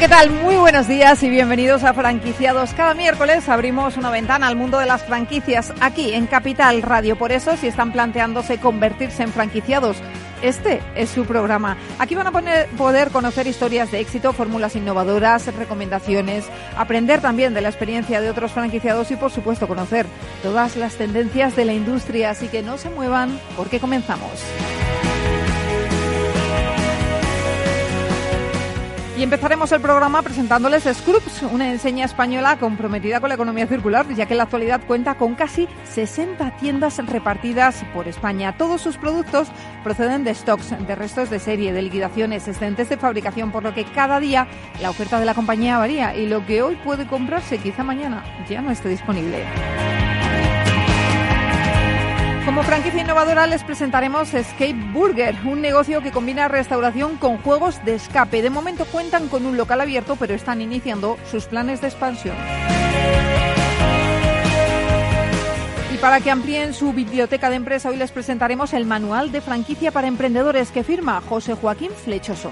¿Qué tal? Muy buenos días y bienvenidos a Franquiciados. Cada miércoles abrimos una ventana al mundo de las franquicias aquí en Capital Radio. Por eso, si están planteándose convertirse en franquiciados, este es su programa. Aquí van a poder conocer historias de éxito, fórmulas innovadoras, recomendaciones, aprender también de la experiencia de otros franquiciados y, por supuesto, conocer todas las tendencias de la industria. Así que no se muevan porque comenzamos. Y empezaremos el programa presentándoles Scrubs, una enseña española comprometida con la economía circular, ya que en la actualidad cuenta con casi 60 tiendas repartidas por España. Todos sus productos proceden de stocks, de restos de serie, de liquidaciones, excedentes de fabricación, por lo que cada día la oferta de la compañía varía y lo que hoy puede comprarse quizá mañana ya no esté disponible. Como franquicia innovadora les presentaremos Escape Burger, un negocio que combina restauración con juegos de escape. De momento cuentan con un local abierto, pero están iniciando sus planes de expansión. Y para que amplíen su biblioteca de empresa, hoy les presentaremos el manual de franquicia para emprendedores que firma José Joaquín Flechoso.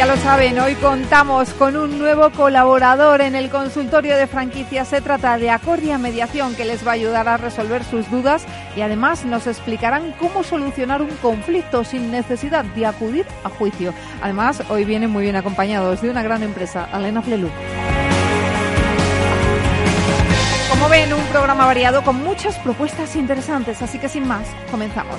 Ya lo saben, hoy contamos con un nuevo colaborador en el consultorio de franquicias. Se trata de Acordia Mediación, que les va a ayudar a resolver sus dudas y además nos explicarán cómo solucionar un conflicto sin necesidad de acudir a juicio. Además, hoy vienen muy bien acompañados de una gran empresa, Alena Flelu. Como ven, un programa variado con muchas propuestas interesantes, así que sin más, comenzamos.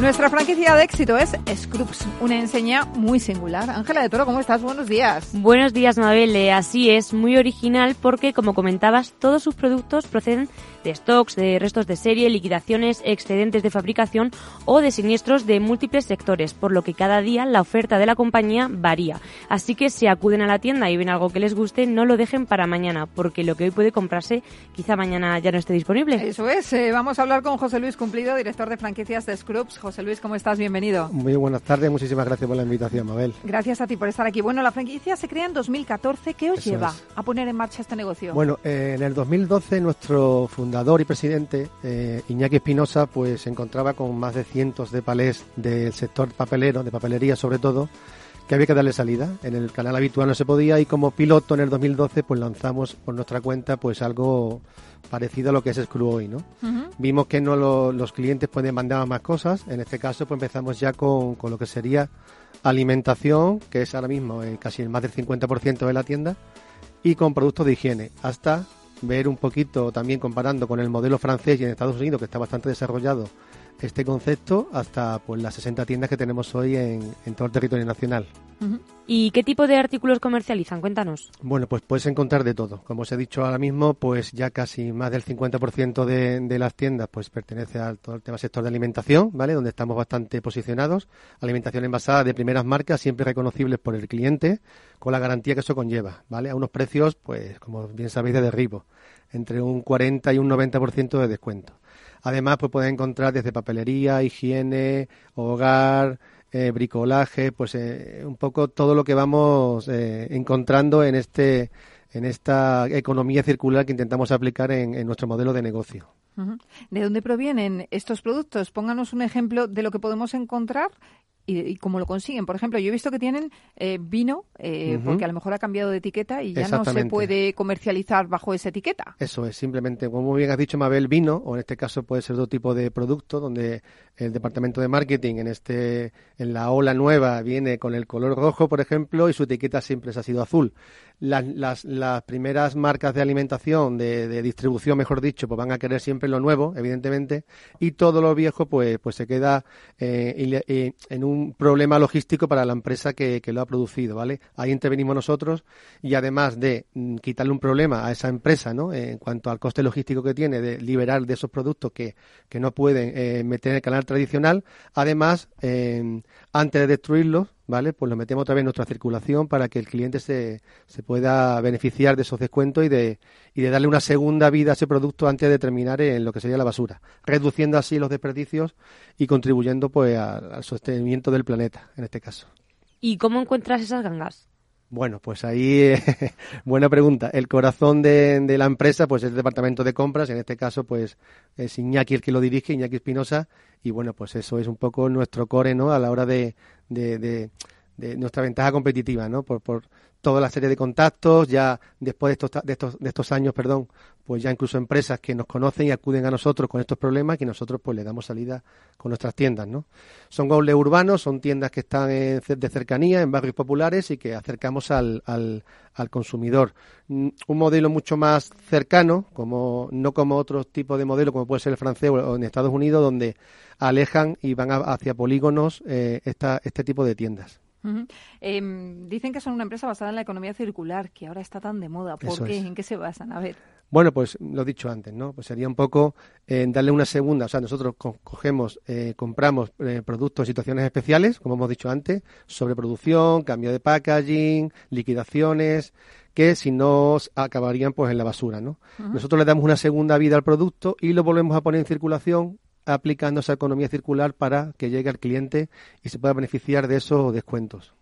Nuestra franquicia de éxito es Scrubs, una enseña muy singular. Ángela de Toro, ¿cómo estás? Buenos días. Buenos días, Mabel. Eh, Así es, muy original porque, como comentabas, todos sus productos proceden de stocks, de restos de serie, liquidaciones, excedentes de fabricación o de siniestros de múltiples sectores, por lo que cada día la oferta de la compañía varía. Así que si acuden a la tienda y ven algo que les guste, no lo dejen para mañana, porque lo que hoy puede comprarse quizá mañana ya no esté disponible. Eso es. eh, vamos a hablar con José Luis Cumplido, director de franquicias de Scrubs. José Luis, ¿cómo estás? Bienvenido. Muy buenas tardes, muchísimas gracias por la invitación, Mabel. Gracias a ti por estar aquí. Bueno, la franquicia se crea en 2014. ¿Qué os Eso lleva es. a poner en marcha este negocio? Bueno, eh, en el 2012 nuestro fundador y presidente, eh, Iñaki Espinosa, pues se encontraba con más de cientos de palés del sector papelero, de papelería sobre todo, que había que darle salida. En el canal habitual no se podía y como piloto en el 2012 pues lanzamos por nuestra cuenta pues algo parecido a lo que es Screw hoy, ¿no? Vimos que no lo- los clientes pues demandaban más cosas. En este caso pues empezamos ya con, con lo que sería alimentación, que es ahora mismo eh, casi el más del 50% de la tienda, y con productos de higiene, hasta ver un poquito también comparando con el modelo francés y en Estados Unidos, que está bastante desarrollado este concepto, hasta pues las 60 tiendas que tenemos hoy en, en todo el territorio nacional. ¿Y qué tipo de artículos comercializan? Cuéntanos. Bueno, pues puedes encontrar de todo. Como os he dicho ahora mismo, pues ya casi más del 50% de, de las tiendas pues pertenece al todo el tema sector de alimentación, ¿vale? Donde estamos bastante posicionados. Alimentación envasada de primeras marcas, siempre reconocibles por el cliente, con la garantía que eso conlleva, ¿vale? A unos precios, pues como bien sabéis, de derribo, entre un 40 y un 90% de descuento. Además, pues puedes encontrar desde papelería, higiene, hogar, eh, bricolaje, pues eh, un poco todo lo que vamos eh, encontrando en este en esta economía circular que intentamos aplicar en, en nuestro modelo de negocio. ¿De dónde provienen estos productos? Pónganos un ejemplo de lo que podemos encontrar y, y cómo lo consiguen. Por ejemplo, yo he visto que tienen eh, vino, eh, porque a lo mejor ha cambiado de etiqueta y ya no se puede comercializar bajo esa etiqueta. Eso es, simplemente, como muy bien has dicho, Mabel, vino, o en este caso puede ser otro tipo de producto, donde el departamento de marketing en este, en la ola nueva viene con el color rojo, por ejemplo, y su etiqueta siempre ha sido azul. Las, las, primeras marcas de alimentación, de, distribución, mejor dicho, pues van a querer siempre lo nuevo, evidentemente, y todo lo viejo, pues, pues se queda eh, eh, en un problema logístico para la empresa que, lo ha producido, ¿vale? Ahí intervenimos nosotros y además de mm, quitarle un problema a esa empresa, ¿no? en cuanto al coste logístico que tiene de liberar de esos productos que, que no pueden eh, meter en el canal tradicional, además, antes de destruirlos, ¿vale? Pues lo metemos otra vez en nuestra circulación para que el cliente se, se pueda beneficiar de esos descuentos y de, y de darle una segunda vida a ese producto antes de terminar en lo que sería la basura, reduciendo así los desperdicios y contribuyendo pues al sostenimiento del planeta, en este caso. ¿Y cómo encuentras esas gangas? Bueno, pues ahí, buena pregunta. El corazón de, de, la empresa, pues es el departamento de compras. En este caso, pues es Iñaki el que lo dirige, Iñaki Espinosa. Y bueno, pues eso es un poco nuestro core, ¿no? A la hora de, de, de nuestra ventaja competitiva, ¿no? Por, por, toda la serie de contactos, ya después de estos, de estos, de estos años, perdón, pues ya incluso empresas que nos conocen y acuden a nosotros con estos problemas y nosotros pues le damos salida con nuestras tiendas, ¿no? Son goles urbanos, son tiendas que están de cercanía, en barrios populares y que acercamos al, al, al consumidor. Mm, un modelo mucho más cercano, como no como otros tipos de modelo, como puede ser el francés o en Estados Unidos, donde alejan y van hacia polígonos eh, esta, este tipo de tiendas. Em, dicen que son una empresa basada en la economía circular, que ahora está tan de moda. ¿Por qué? ¿En qué se basan? A ver. Bueno, pues lo he dicho antes, ¿no? Pues sería un poco eh, darle una segunda, o sea, nosotros cogemos, eh, compramos eh, productos en situaciones especiales, como hemos dicho antes, sobreproducción, cambio de packaging, liquidaciones, que si no acabarían pues en la basura, ¿no? Nosotros le damos una segunda vida al producto y lo volvemos a poner en circulación aplicando esa economía circular para que llegue al cliente y se pueda beneficiar de esos descuentos.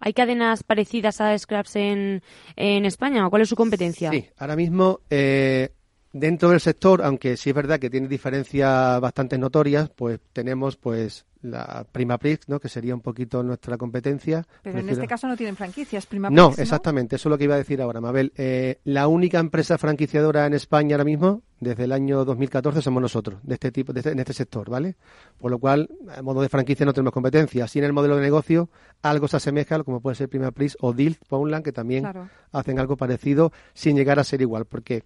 ¿Hay cadenas parecidas a Scraps en, en España o cuál es su competencia? Sí, ahora mismo eh, dentro del sector, aunque sí es verdad que tiene diferencias bastante notorias, pues tenemos pues la Prima Prix, ¿no? que sería un poquito nuestra competencia. Pero en este caso no tienen franquicias, Prima No, exactamente, eso es lo que iba a decir ahora, Mabel. Eh, la única empresa franquiciadora en España ahora mismo, desde el año 2014, somos nosotros, de este tipo, de este, en este sector, ¿vale? Por lo cual, en modo de franquicia no tenemos competencia. Así en el modelo de negocio, algo se asemeja, como puede ser Prima Prix o Dilt, Poundland, que también hacen algo parecido sin llegar a ser igual, porque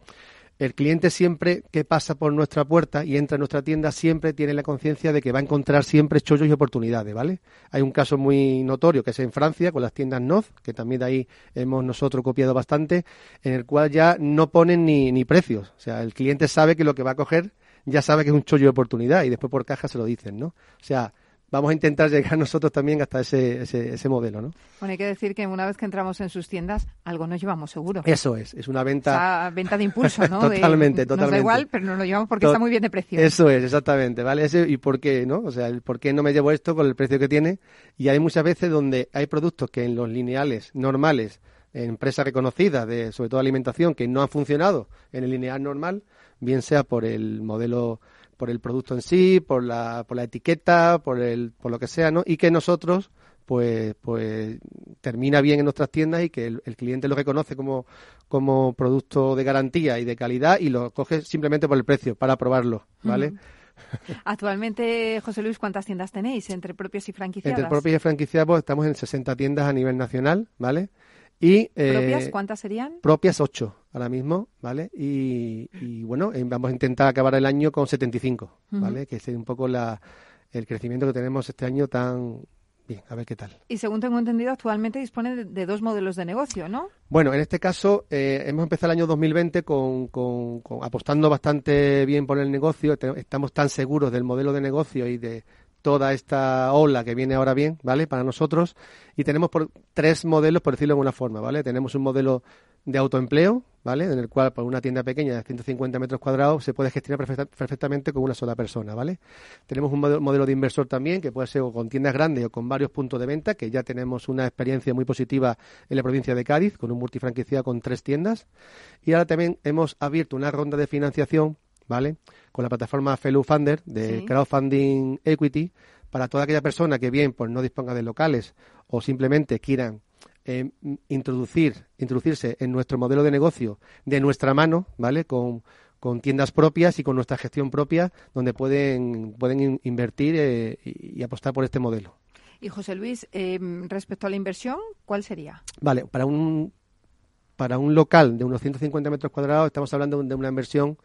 el cliente siempre que pasa por nuestra puerta y entra en nuestra tienda siempre tiene la conciencia de que va a encontrar siempre chollos y oportunidades, ¿vale? Hay un caso muy notorio que es en Francia con las tiendas Noz, que también de ahí hemos nosotros copiado bastante, en el cual ya no ponen ni, ni precios. O sea, el cliente sabe que lo que va a coger ya sabe que es un chollo de oportunidad y después por caja se lo dicen, ¿no? O sea, vamos a intentar llegar nosotros también hasta ese, ese, modelo, ¿no? Bueno, hay que decir que una vez que entramos en sus tiendas, algo nos llevamos seguro. Eso es, es una venta... O sea, venta de impulso, ¿no? totalmente, totalmente. Nos da igual, pero nos lo llevamos porque está muy bien de precio. Eso es, exactamente, ¿vale? Ese, ¿Y por qué, no? O sea, el por qué no me llevo esto con el precio que tiene. Y hay muchas veces donde hay productos que en los lineales normales, en empresas reconocidas, de, sobre todo alimentación, que no han funcionado en el lineal normal, bien sea por el modelo por el producto en sí, por la, por la etiqueta, por, el, por lo que sea, ¿no? Y que nosotros, pues, pues termina bien en nuestras tiendas y que el, cliente lo reconoce como, como producto de garantía y de calidad y lo coge simplemente por el precio para probarlo, ¿vale? Actualmente, José Luis, ¿cuántas tiendas tenéis entre propias y franquiciadas? Entre propias y franquiciadas pues, estamos en 60 tiendas a nivel nacional, ¿vale? Y, eh, ¿Propias cuántas serían? Propias 8 ahora mismo, ¿vale? Y, bueno, eh, vamos a intentar acabar el año con 75, ¿vale? Que es un poco la, el crecimiento que tenemos este año tan, Bien, a ver qué tal. Y según tengo entendido, actualmente dispone de, dos modelos de negocio, ¿no? Bueno, en este caso eh, hemos empezado el año 2020 con, con, apostando bastante bien por el negocio. Estamos tan seguros del modelo de negocio y de toda esta ola que viene ahora bien, ¿vale? Para nosotros. Y tenemos por, tres modelos, por decirlo de alguna forma, ¿vale? Tenemos un modelo de autoempleo, ¿vale? En el cual por una tienda pequeña de 150 metros cuadrados se puede gestionar perfectamente con una sola persona, ¿vale? Tenemos un modelo, de inversor también que puede ser con tiendas grandes o con varios puntos de venta, que ya tenemos una experiencia muy positiva en la provincia de Cádiz con un multifranquiciado con tres tiendas. Y ahora también hemos abierto una ronda de financiación ¿vale? Con la plataforma Fellow Funder de Crowdfunding Equity para toda aquella persona que bien pues no disponga de locales o simplemente quieran eh, introducir, introducirse en nuestro modelo de negocio de nuestra mano, ¿vale? Con, con tiendas propias y con nuestra gestión propia, donde pueden, pueden invertir eh, y, apostar por este modelo. Y José Luis, eh, respecto a la inversión, ¿cuál sería? Vale, para un para un local de unos 150 metros cuadrados estamos hablando de una inversión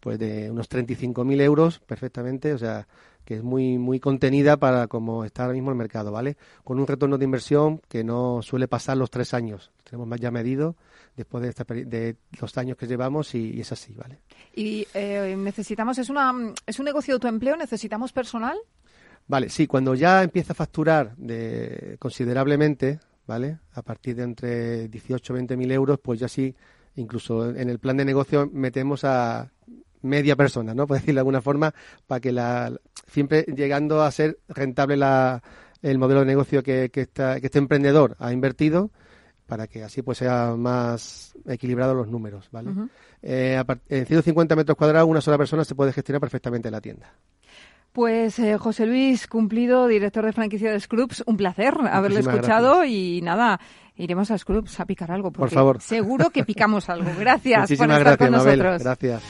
pues de unos 35.000 euros perfectamente, o sea, que es muy muy contenida para como está ahora mismo el mercado, ¿vale? Con un retorno de inversión que no suele pasar los tres años. Tenemos más ya medido después de, esta, de los años que llevamos y, es así, ¿vale? Y eh, necesitamos, es, una, es un negocio de autoempleo, necesitamos personal. Vale, sí, cuando ya empieza a facturar de, considerablemente, ¿vale? A partir de entre 18 y 20 mil euros, pues ya sí, incluso en el plan de negocio metemos a media persona, ¿no? Por decirlo de alguna forma, para que la siempre llegando a ser rentable la, el modelo de negocio que, que, está, que este emprendedor ha invertido para que así pues sea más equilibrado los números, ¿vale? Eh, en 150 metros cuadrados una sola persona se puede gestionar perfectamente la tienda. Pues eh, José Luis Cumplido, director de franquicia de Scrubs, un placer haberle escuchado y nada, iremos a Scrubs a picar algo. Por favor. Seguro que picamos algo. Gracias por estar gracias, con nosotros. Gracias.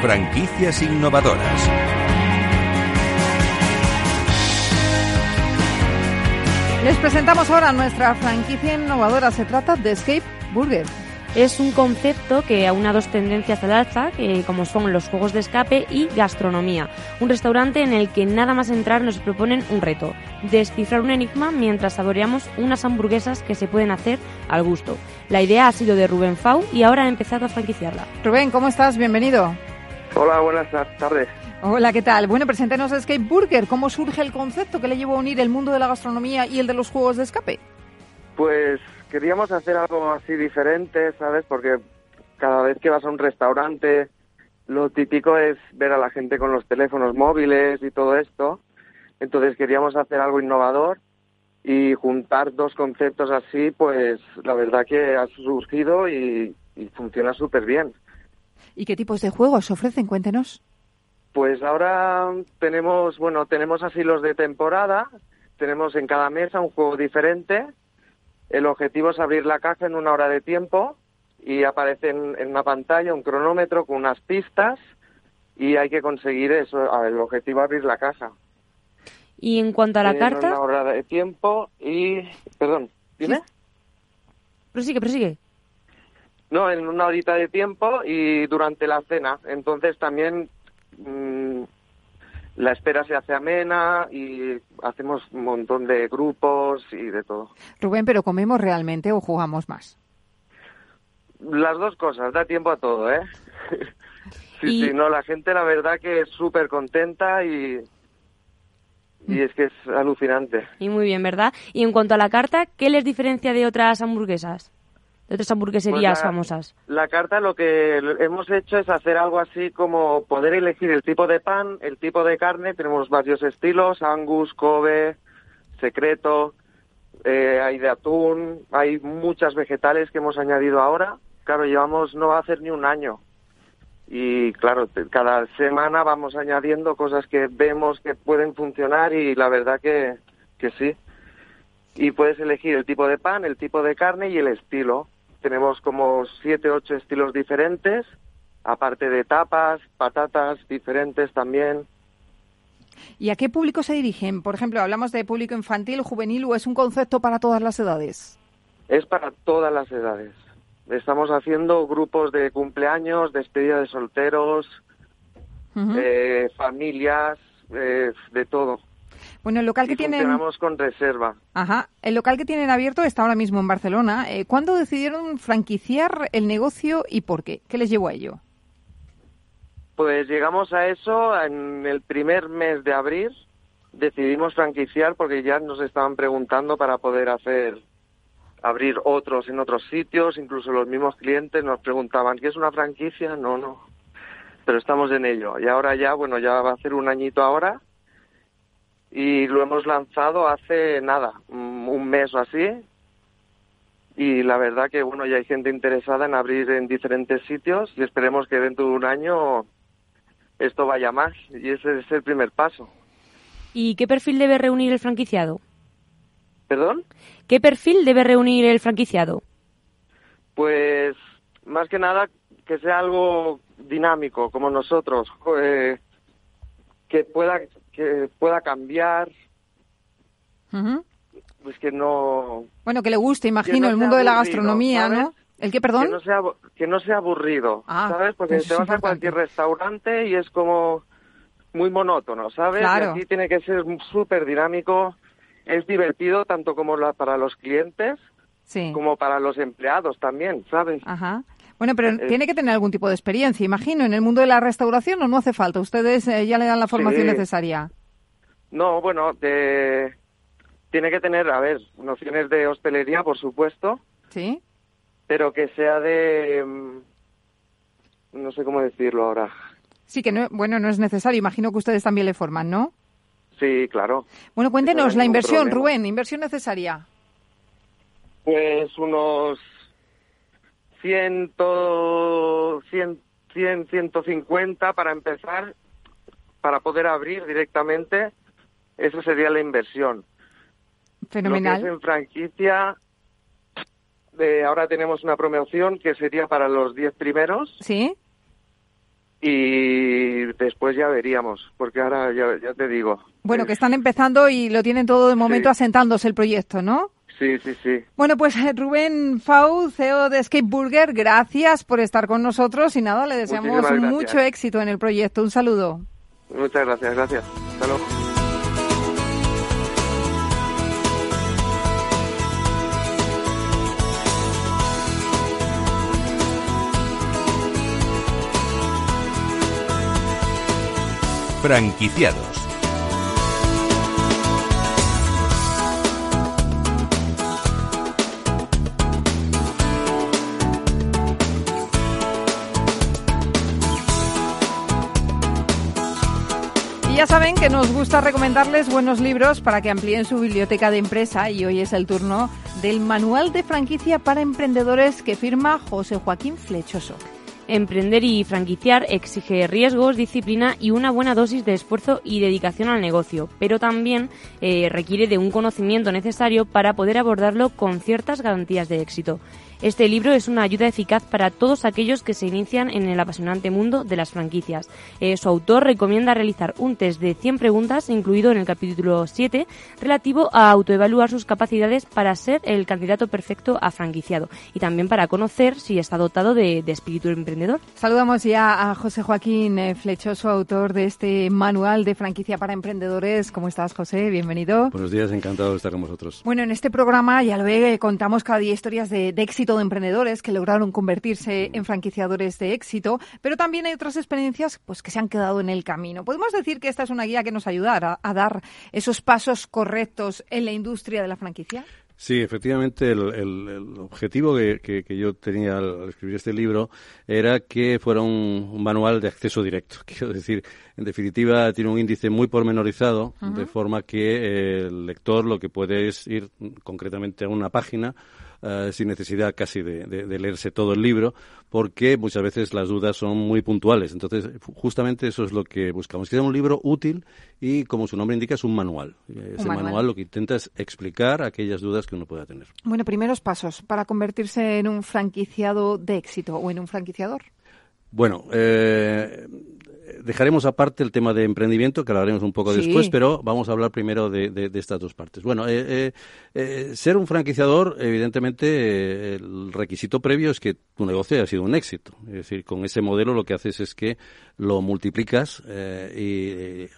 Franquicias innovadoras. Les presentamos ahora nuestra franquicia innovadora. Se trata de Escape Burger. Es un concepto que aúna dos tendencias al alza, que como son los juegos de escape y gastronomía. Un restaurante en el que nada más entrar nos proponen un reto, descifrar un enigma mientras saboreamos unas hamburguesas que se pueden hacer al gusto. La idea ha sido de Rubén Fau y ahora ha empezado a franquiciarla. Rubén, ¿cómo estás? Bienvenido. Hola, buenas tardes. Hola, ¿qué tal? Bueno, preséntenos Escape Burger. ¿Cómo surge el concepto que le llevó a unir el mundo de la gastronomía y el de los juegos de escape? Pues queríamos hacer algo así diferente, ¿sabes? Porque cada vez que vas a un restaurante, lo típico es ver a la gente con los teléfonos móviles y todo esto. Entonces queríamos hacer algo innovador y juntar dos conceptos así, pues la verdad que ha surgido y, y funciona súper bien. ¿Y qué tipos de juegos ofrecen? Cuéntenos. Pues ahora tenemos, bueno, tenemos así los de temporada, tenemos en cada mesa un juego diferente. El objetivo es abrir la caja en una hora de tiempo y aparece en, una pantalla un cronómetro con unas pistas y hay que conseguir eso. El objetivo es abrir la caja. Y en cuanto a la carta. En una hora de tiempo y. Perdón, ¿dime? Prosigue, prosigue. No, en una horita de tiempo y durante la cena. Entonces también mm, la espera se hace amena y hacemos un montón de grupos y de todo. Rubén, ¿pero comemos realmente o jugamos más? Las dos cosas, da tiempo a todo, ¿eh? sí, sí, no, la gente la verdad que es súper contenta y, y mm. es que es alucinante. Y muy bien, ¿verdad? Y en cuanto a la carta, ¿qué les diferencia de otras hamburguesas? De otras hamburgueserías pues famosas? La carta lo que hemos hecho es hacer algo así como poder elegir el tipo de pan, el tipo de carne. Tenemos varios estilos, angus, kobe, secreto, eh, hay de atún, hay muchas vegetales que hemos añadido ahora. Claro, llevamos no va a hacer ni un año. Y claro, cada semana vamos añadiendo cosas que vemos que pueden funcionar y la verdad que, que sí. Y puedes elegir el tipo de pan, el tipo de carne y el estilo tenemos como siete, ocho estilos diferentes, aparte de tapas, patatas diferentes también. ¿Y a qué público se dirigen? Por ejemplo, ¿hablamos de público infantil, juvenil o es un concepto para todas las edades? Es para todas las edades. Estamos haciendo grupos de cumpleaños, despedida de solteros, eh, familias, eh, de todo. Bueno, el local que tienen... Funcionamos con reserva. Ajá. El local que tienen abierto está ahora mismo en Barcelona. Eh, ¿Cuándo decidieron franquiciar el negocio y por qué? ¿Qué les llevó a ello? Pues llegamos a eso en el primer mes de abril. Decidimos franquiciar porque ya nos estaban preguntando para poder hacer abrir otros en otros sitios, incluso los mismos clientes nos preguntaban, ¿qué es una franquicia? No, no. Pero estamos en ello. Y ahora ya, bueno, ya va a ser un añito ahora y lo hemos lanzado hace nada, un mes o así. Y la verdad que bueno, ya hay gente interesada en abrir en diferentes sitios y esperemos que dentro de un año esto vaya más y ese es el primer paso. ¿Y qué perfil debe reunir el franquiciado? ¿Perdón? ¿Qué perfil debe reunir el franquiciado? Pues más que nada que sea algo dinámico, como nosotros. Eh, que pueda que pueda cambiar, Ujú. pues que no Bueno, que le guste, imagino, no el mundo de la aburrido, gastronomía, ¿sabes? ¿no? ¿El qué, perdón? que no sea que no sea aburrido, Ah, ¿sabes? Porque te vas a importante. cualquier restaurante y es como muy monótono, ¿sabes? Claro. Y aquí tiene que ser súper dinámico, es divertido tanto como la- para los clientes Sí. como para los empleados también, ¿sabes? Ajá. Bueno, pero Eh, tiene que tener algún tipo de experiencia, imagino, en el mundo de la restauración o no hace falta. Ustedes eh, ya le dan la formación Sí. necesaria. No, bueno, de- tiene que tener, a ver, nociones de hostelería, por supuesto, ¿Sí? pero que sea de... mm, No sé cómo decirlo ahora. Sí, que no, bueno, no es necesario. Imagino que ustedes también le forman, ¿no? Sí, claro. Bueno, cuéntenos no la inversión, problema. Rubén, inversión necesaria. Pues unos ciento, cien, cien, 150 para empezar, para poder abrir directamente, eso sería la inversión. Lo que es Fenomenal. en franquicia, de, ahora tenemos una promoción que sería para los 10 primeros ¿Sí? y después ya veríamos, porque ahora ya, ya te digo. Bueno, eh, que están empezando y lo tienen todo de momento Sí. asentándose el proyecto, ¿no? Sí, sí, sí. Bueno, pues eh, Rubén Fau, CEO de Escape Burger, gracias por estar con nosotros y nada, le deseamos mucho éxito en el proyecto. Un saludo. Muchas gracias, gracias. Hasta luego. Franquiciados. Ya saben que nos gusta recomendarles buenos libros para que amplíen su biblioteca de empresa y hoy es el turno del Manual de Franquicia para Emprendedores que firma José Joaquín Flechoso. Emprender y franquiciar exige riesgos, disciplina y una buena dosis de esfuerzo y dedicación al negocio, pero también eh, requiere de un conocimiento necesario para poder abordarlo con ciertas garantías de éxito. Este libro es una ayuda eficaz para todos aquellos que se inician en el apasionante mundo de las franquicias. Eh, su autor recomienda realizar un test de 100 preguntas, incluido en el capítulo 7, relativo a autoevaluar sus capacidades para ser el candidato perfecto a franquiciado y también para conocer si está dotado de, de espíritu emprendedor. Saludamos ya a José Joaquín eh, Flechoso, autor de este Manual de Franquicia para Emprendedores. ¿Cómo estás, José? Bienvenido. Buenos días, encantado de estar con vosotros. Bueno, en este programa, ya lo ve, eh, contamos cada día historias de, de éxito de emprendedores que lograron convertirse en franquiciadores de éxito, pero también hay otras experiencias pues, que se han quedado en el camino. Podemos decir que esta es una guía que nos ayudará a, a dar esos pasos correctos en la industria de la franquicia. Sí, efectivamente, el, el- el objetivo que, que- que yo tenía al, escribir este libro era que fuera un, un manual de acceso directo. Quiero decir, en definitiva, tiene un índice muy pormenorizado, de forma que eh, el lector lo que puede es ir concretamente a una página eh, sin necesidad casi de, de- de leerse todo el libro, porque muchas veces las dudas son muy puntuales. Entonces, justamente eso es lo que buscamos, que sea un libro útil y, como su nombre indica, es un manual. Eh, Ese manual. manual lo que intenta es explicar aquellas dudas que uno pueda tener. Bueno, primeros pasos para convertirse en un franquiciado de éxito o en un franquiciador. Bueno, eh, dejaremos aparte el tema de emprendimiento, que hablaremos un poco Sí. después, pero vamos a hablar primero de, de- de estas dos partes. Bueno, eh, eh, eh, ser un franquiciador, evidentemente, eh, el requisito previo es que tu negocio haya sido un éxito. Es decir, con ese modelo lo que haces es que lo multiplicas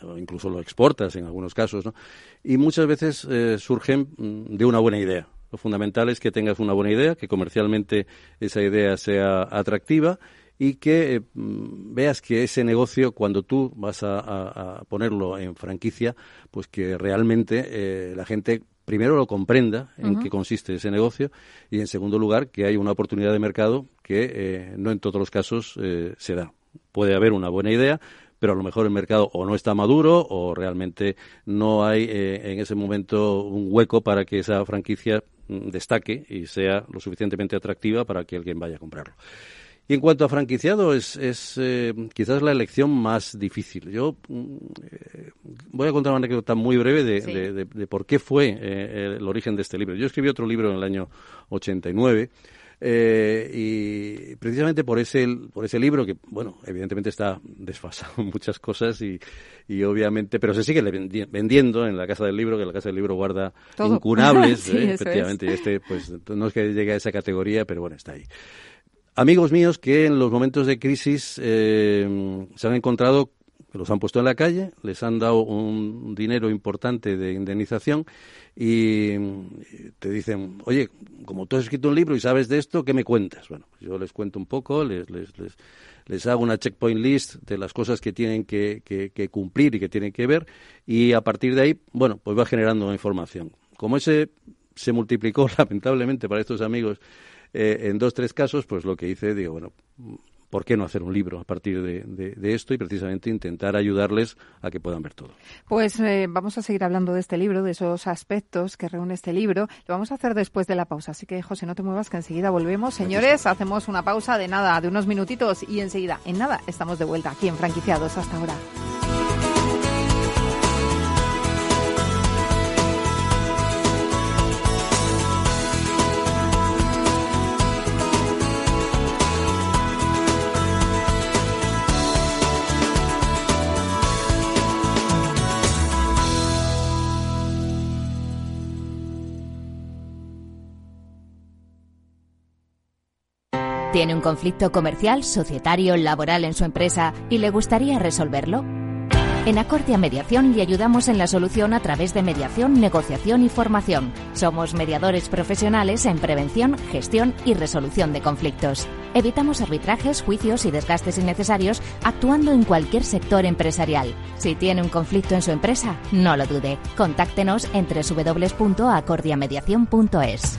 o incluso lo exportas en algunos casos, ¿no? Y muchas veces surgen mm, de una buena idea. Lo fundamental es que tengas una buena idea, que comercialmente esa idea sea atractiva y que eh, mm, veas que ese negocio, cuando tú vas a, a- a ponerlo en franquicia, pues que realmente eh, la gente primero lo comprenda en qué consiste ese negocio y en segundo lugar que hay una oportunidad de mercado que eh, no en todos los casos se da. Puede haber una buena idea, pero a lo mejor el mercado o no está maduro o realmente no hay eh, en ese momento un hueco para que esa franquicia mm, destaque y sea lo suficientemente atractiva para que alguien vaya a comprarlo. Y en cuanto a franquiciado, es, es eh, quizás la elección más difícil. Yo mm, eh, voy a contar una anécdota muy breve de, Sí. de- de- de por qué fue eh, el origen de este libro. Yo escribí otro libro en el año 89 Eh, y precisamente por ese, por ese libro, que, bueno, evidentemente está desfasado en muchas cosas y, y obviamente, pero se sigue vendiendo en la Casa del Libro, que la Casa del Libro guarda incunables, ¿eh? efectivamente, y este, pues, no es que llegue a esa categoría, pero bueno, está ahí. Amigos míos que en los momentos de crisis eh, se han encontrado los han puesto en la calle, les han dado un dinero importante de indemnización y te dicen, oye, como tú has escrito un libro y sabes de esto, ¿qué me cuentas? Bueno, pues yo les cuento un poco, les, les, les, les, hago una checkpoint list de las cosas que tienen que, que, cumplir y que tienen que ver y a partir de ahí, bueno, pues va generando información. Como ese se multiplicó lamentablemente para estos amigos eh, en dos, tres casos, pues lo que hice, digo, bueno, ¿por qué no hacer un libro a partir de, esto y precisamente intentar ayudarles a que puedan ver todo? Pues eh, vamos a seguir hablando de este libro, de esos aspectos que reúne este libro. Lo vamos a hacer después de la pausa, así que José, no te muevas que enseguida volvemos. Señores, hacemos una pausa de nada, de unos minutitos y enseguida, en nada, estamos de vuelta aquí en Franquiciados. Hasta ahora. ¿Tiene un conflicto comercial, societario, laboral en su empresa y le gustaría resolverlo? En Acordia Mediación le ayudamos en la solución a través de mediación, negociación y formación. Somos mediadores profesionales en prevención, gestión y resolución de conflictos. Evitamos arbitrajes, juicios y desgastes innecesarios actuando en cualquier sector empresarial. Si tiene un conflicto en su empresa, no lo dude. Contáctenos en www.acordiamediación.es.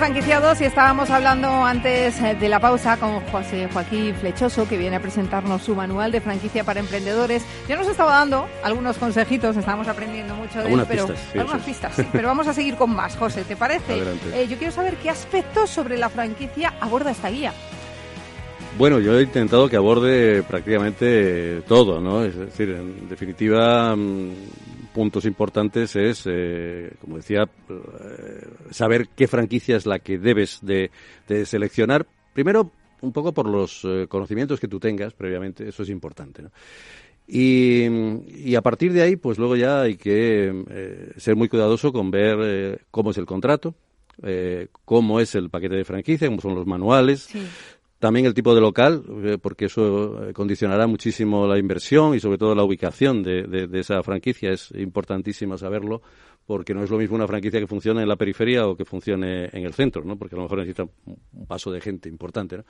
Franquiciados y estábamos hablando antes eh, de la pausa con José Joaquín Flechoso, que viene a presentarnos su manual de franquicia para emprendedores. Ya nos estaba dando algunos consejitos, estábamos aprendiendo mucho de él, pero algunas pistas, sí, pero vamos a seguir con más. José, ¿te parece? Eh, yo quiero saber qué aspectos sobre la franquicia aborda esta guía. Bueno, yo he intentado que aborde prácticamente todo, ¿no? Es decir, en definitiva, mm, puntos importantes es, eh, como decía, eh, saber qué franquicia es la que debes de, seleccionar. Primero, un poco por los eh, conocimientos que tú tengas previamente, eso es importante. ¿no? Y, a partir de ahí, pues luego ya hay que ser muy cuidadoso con ver cómo es el contrato, cómo es el paquete de franquicia, cómo son los manuales, también el tipo de local, eh, porque eso eh, condicionará muchísimo la inversión y sobre todo la ubicación de, de, esa franquicia. Es importantísimo saberlo porque no es lo mismo una franquicia que funcione en la periferia o que funcione en el centro, ¿no? Porque a lo mejor necesita un paso de gente importante, ¿no?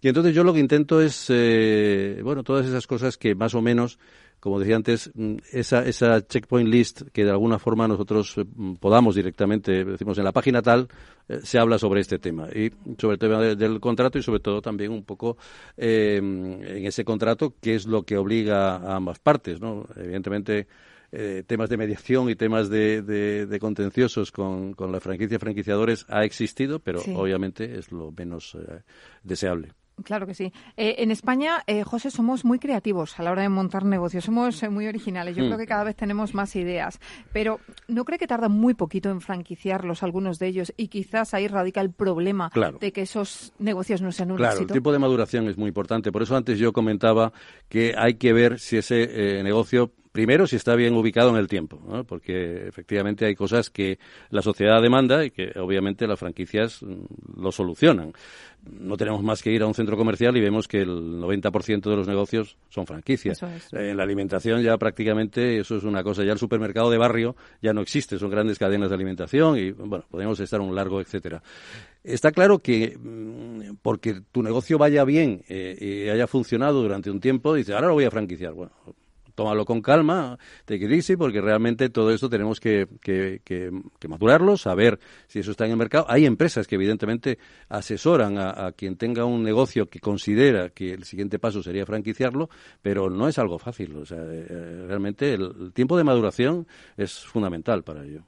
Y entonces yo lo que intento es, eh, bueno, todas esas cosas que más o menos como decía antes, mm, esa, esa checkpoint list que de alguna forma nosotros eh, podamos directamente, decimos en la página tal, eh, se habla sobre este tema y sobre el tema del contrato y sobre todo también un poco eh, en ese contrato qué es lo que obliga a ambas partes, ¿no? Evidentemente. temas de mediación y temas de, de, contenciosos con, con, la franquicia franquiciadores ha existido, pero obviamente es lo menos deseable. Claro que sí. Eh, en España, eh, José, somos muy creativos a la hora de montar negocios, somos eh, muy originales. Yo mm. creo que cada vez tenemos más ideas, pero ¿no cree que tarda muy poquito en franquiciarlos algunos de ellos y quizás ahí radica el problema de que esos negocios no sean un claro, éxito? el tiempo de maduración es muy importante. Por eso antes yo comentaba que hay que ver si ese negocio primero si está bien ubicado en el tiempo, porque efectivamente hay cosas que la sociedad demanda y que obviamente las franquicias mm, lo solucionan no tenemos más que ir a un centro comercial y vemos que el 90% de los negocios son franquicias. En la alimentación ya prácticamente eso es una cosa. Ya el supermercado de barrio ya no existe, son grandes cadenas de alimentación y, bueno, podemos estar un largo, etcétera. Está claro que mm, porque tu negocio vaya bien eh, y haya funcionado durante un tiempo, dices, ahora lo voy a franquiciar. Bueno, tómalo con calma, te it porque realmente todo esto tenemos que, que, que, madurarlo, saber si eso está en el mercado. Hay empresas que evidentemente asesoran a, quien tenga un negocio que considera que el siguiente paso sería franquiciarlo, pero no es algo fácil. O sea, eh, realmente el, tiempo de maduración es fundamental para ello.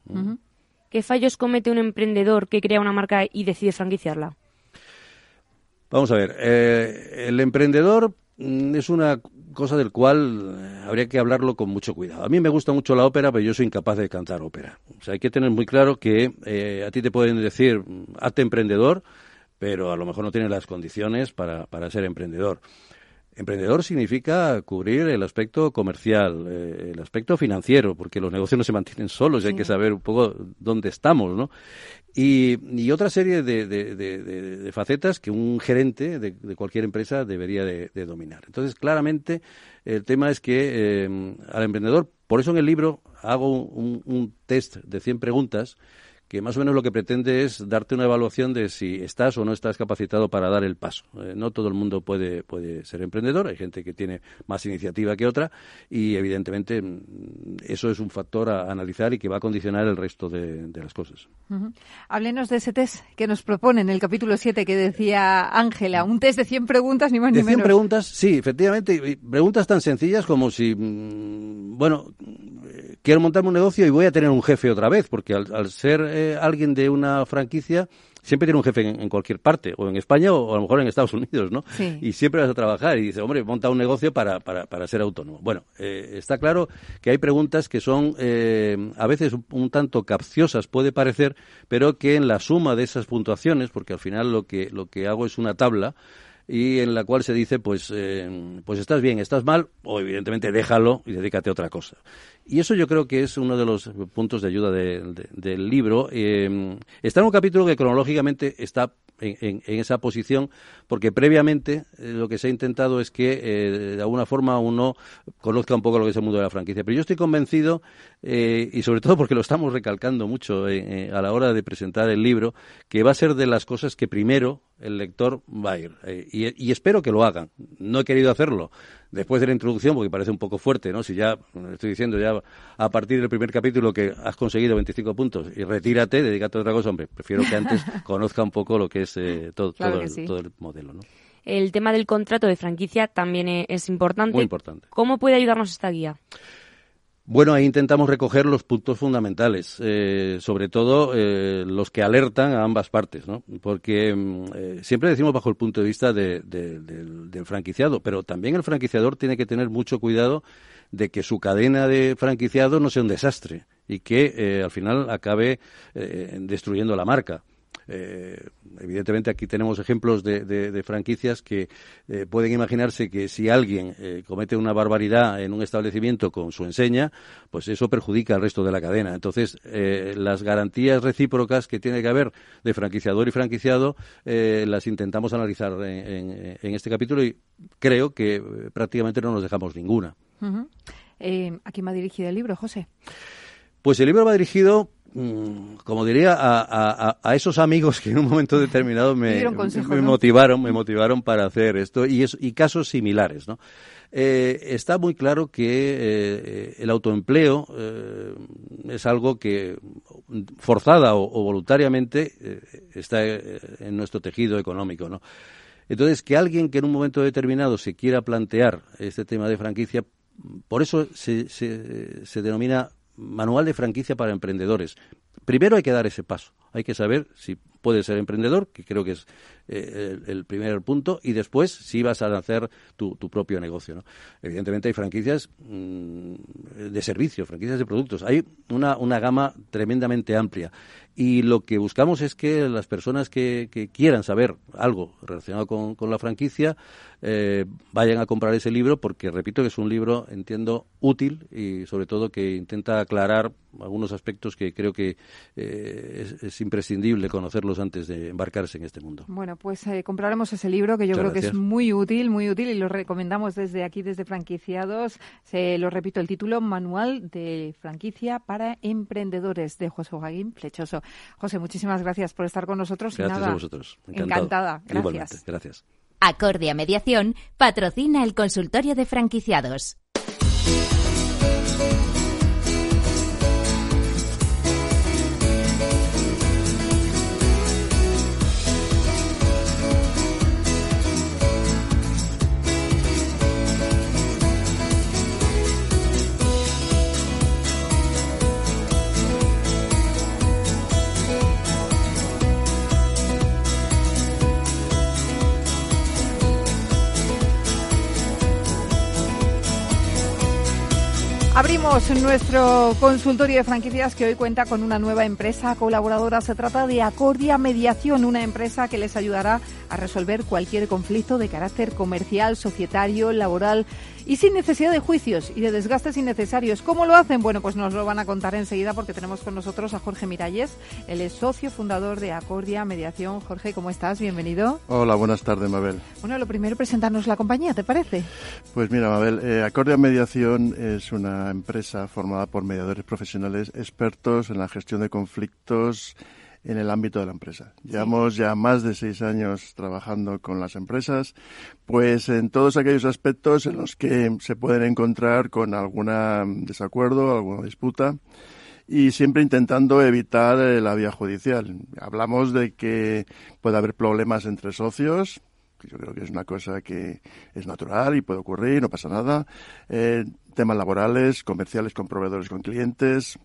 ¿Qué fallos comete un emprendedor que crea una marca y decide franquiciarla? Vamos a ver, eh, el emprendedor es una cosa del cual eh, habría que hablarlo con mucho cuidado. A mí me gusta mucho la ópera, pero yo soy incapaz de cantar ópera. O sea, hay que tener muy claro que eh, a ti te pueden decir, hazte emprendedor, pero a lo mejor no tienes las condiciones para, para ser emprendedor. Emprendedor significa cubrir el aspecto comercial, eh, el aspecto financiero, porque los negocios no se mantienen solos y hay que saber un poco dónde estamos, ¿no? Y, otra serie de, facetas que un gerente de, cualquier empresa debería de, dominar. Entonces, claramente, el tema es que eh, al emprendedor, por eso en el libro hago un, un test de 100 preguntas que más o menos lo que pretende es darte una evaluación de si estás o no estás capacitado para dar el paso. Eh, no todo el mundo puede, puede ser emprendedor, hay gente que tiene más iniciativa que otra y evidentemente mm, eso es un factor a, analizar y que va a condicionar el resto de, las cosas. Háblenos de ese test que nos propone en el capítulo 7 que decía Ángela, un test de 100 preguntas ni más ni menos. De 100 preguntas, sí, efectivamente, preguntas tan sencillas como si, mm, bueno, quiero montarme un negocio y voy a tener un jefe otra vez, porque al, ser eh, alguien de una franquicia siempre tiene un jefe en, cualquier parte, o en España o, a lo mejor en Estados Unidos, ¿no? Y siempre vas a trabajar y dices, hombre, monta un negocio para, para, para ser autónomo. Bueno, eh, está claro que hay preguntas que son eh, a veces un, tanto capciosas, puede parecer, pero que en la suma de esas puntuaciones, porque al final lo que, lo que hago es una tabla, y en la cual se dice, pues, eh, pues estás bien, estás mal, o evidentemente déjalo y dedícate a otra cosa. Y eso yo creo que es uno de los puntos de ayuda del libro. Eh, está en un capítulo que cronológicamente está en, esa posición, porque previamente eh, lo que se ha intentado es que eh, de alguna forma uno conozca un poco lo que es el mundo de la franquicia. Pero yo estoy convencido, eh, y sobre todo porque lo estamos recalcando mucho a la hora de presentar el libro, que va a ser de las cosas que primero el lector va a ir. y espero que lo hagan. No he querido hacerlo después de la introducción, porque parece un poco fuerte, ¿no? Si ya, estoy diciendo ya a partir del primer capítulo que has conseguido 25 puntos y retírate, dedícate a otra cosa, hombre, prefiero que antes conozca un poco lo que es eh, todo, todo, el, todo el modelo, ¿no? El tema del contrato de franquicia también e, es importante. Muy importante. ¿Cómo puede ayudarnos esta guía? Bueno, ahí intentamos recoger los puntos fundamentales, eh, sobre todo eh, los que alertan a ambas partes, ¿no? Porque mm, eh, siempre decimos bajo el punto de vista del, del, franquiciado, pero también el franquiciador tiene que tener mucho cuidado de que su cadena de franquiciados no sea un desastre y que al final acabe destruyendo la marca. Eh, evidentemente aquí tenemos ejemplos de, franquicias que eh, pueden imaginarse que si alguien eh, comete una barbaridad en un establecimiento con su enseña, pues eso perjudica al resto de la cadena. Entonces, las garantías recíprocas que tiene que haber de franquiciador y franquiciado las intentamos analizar en, este capítulo y creo que prácticamente no nos dejamos ninguna. ¿A quién va dirigido el libro, José? Pues el libro va dirigido como diría, a, esos amigos que en un momento determinado me, motivaron, me motivaron para hacer esto y, y casos similares, ¿no? Eh, está muy claro que eh, el autoempleo eh, es algo que forzada o, voluntariamente está en nuestro tejido económico, ¿no? Entonces, que alguien que en un momento determinado se quiera plantear este tema de franquicia, por eso se, se, se denomina manual de franquicia para emprendedores. Primero hay que dar ese paso. Hay que saber si puedes ser emprendedor, que creo que es eh, el, primer punto, y después si vas a hacer tu, propio negocio. ¿no? Evidentemente hay franquicias mm, de servicios, franquicias de productos. Hay una, una gama tremendamente amplia. Y lo que buscamos es que las personas que, quieran saber algo relacionado con, la franquicia eh, vayan a comprar ese libro porque, repito, que es un libro, entiendo, útil y sobre todo que intenta aclarar algunos aspectos que creo que eh, es, imprescindible conocerlos antes de embarcarse en este mundo. Bueno, pues eh, compraremos ese libro que yo creo que es muy útil, muy útil y lo recomendamos desde aquí, desde franquiciados. Se lo repito el título, Manual de franquicia para emprendedores de José Joaquín Flechoso. José, muchísimas gracias por estar con nosotros. Gracias a vosotros. Encantada. Gracias. gracias. Acordia Mediación patrocina el consultorio de franquiciados. Abrimos nuestro consultorio de franquicias que hoy cuenta con una nueva empresa colaboradora. Se trata de Acordia Mediación, una empresa que les ayudará a resolver cualquier conflicto de carácter comercial, societario, laboral y sin necesidad de juicios y de desgastes innecesarios. ¿Cómo lo hacen? Bueno, pues nos lo van a contar enseguida porque tenemos con nosotros a Jorge Miralles. Él es socio fundador de Acordia Mediación. Jorge, ¿cómo estás? Bienvenido. Hola, buenas tardes, Mabel. Bueno, lo primero presentarnos la compañía, ¿te parece? Pues mira, Mabel, eh, Acordia Mediación es una empresa formada por mediadores profesionales expertos en la gestión de conflictos en el ámbito de la empresa. Llevamos ya más de seis años trabajando con las empresas, pues en todos aquellos aspectos en los que se pueden encontrar con algún desacuerdo, alguna disputa y siempre intentando evitar la vía judicial. Hablamos de que puede haber problemas entre socios, que yo creo que es una cosa que es natural y puede ocurrir, no pasa nada. Eh, temas laborales, comerciales con proveedores, con clientes,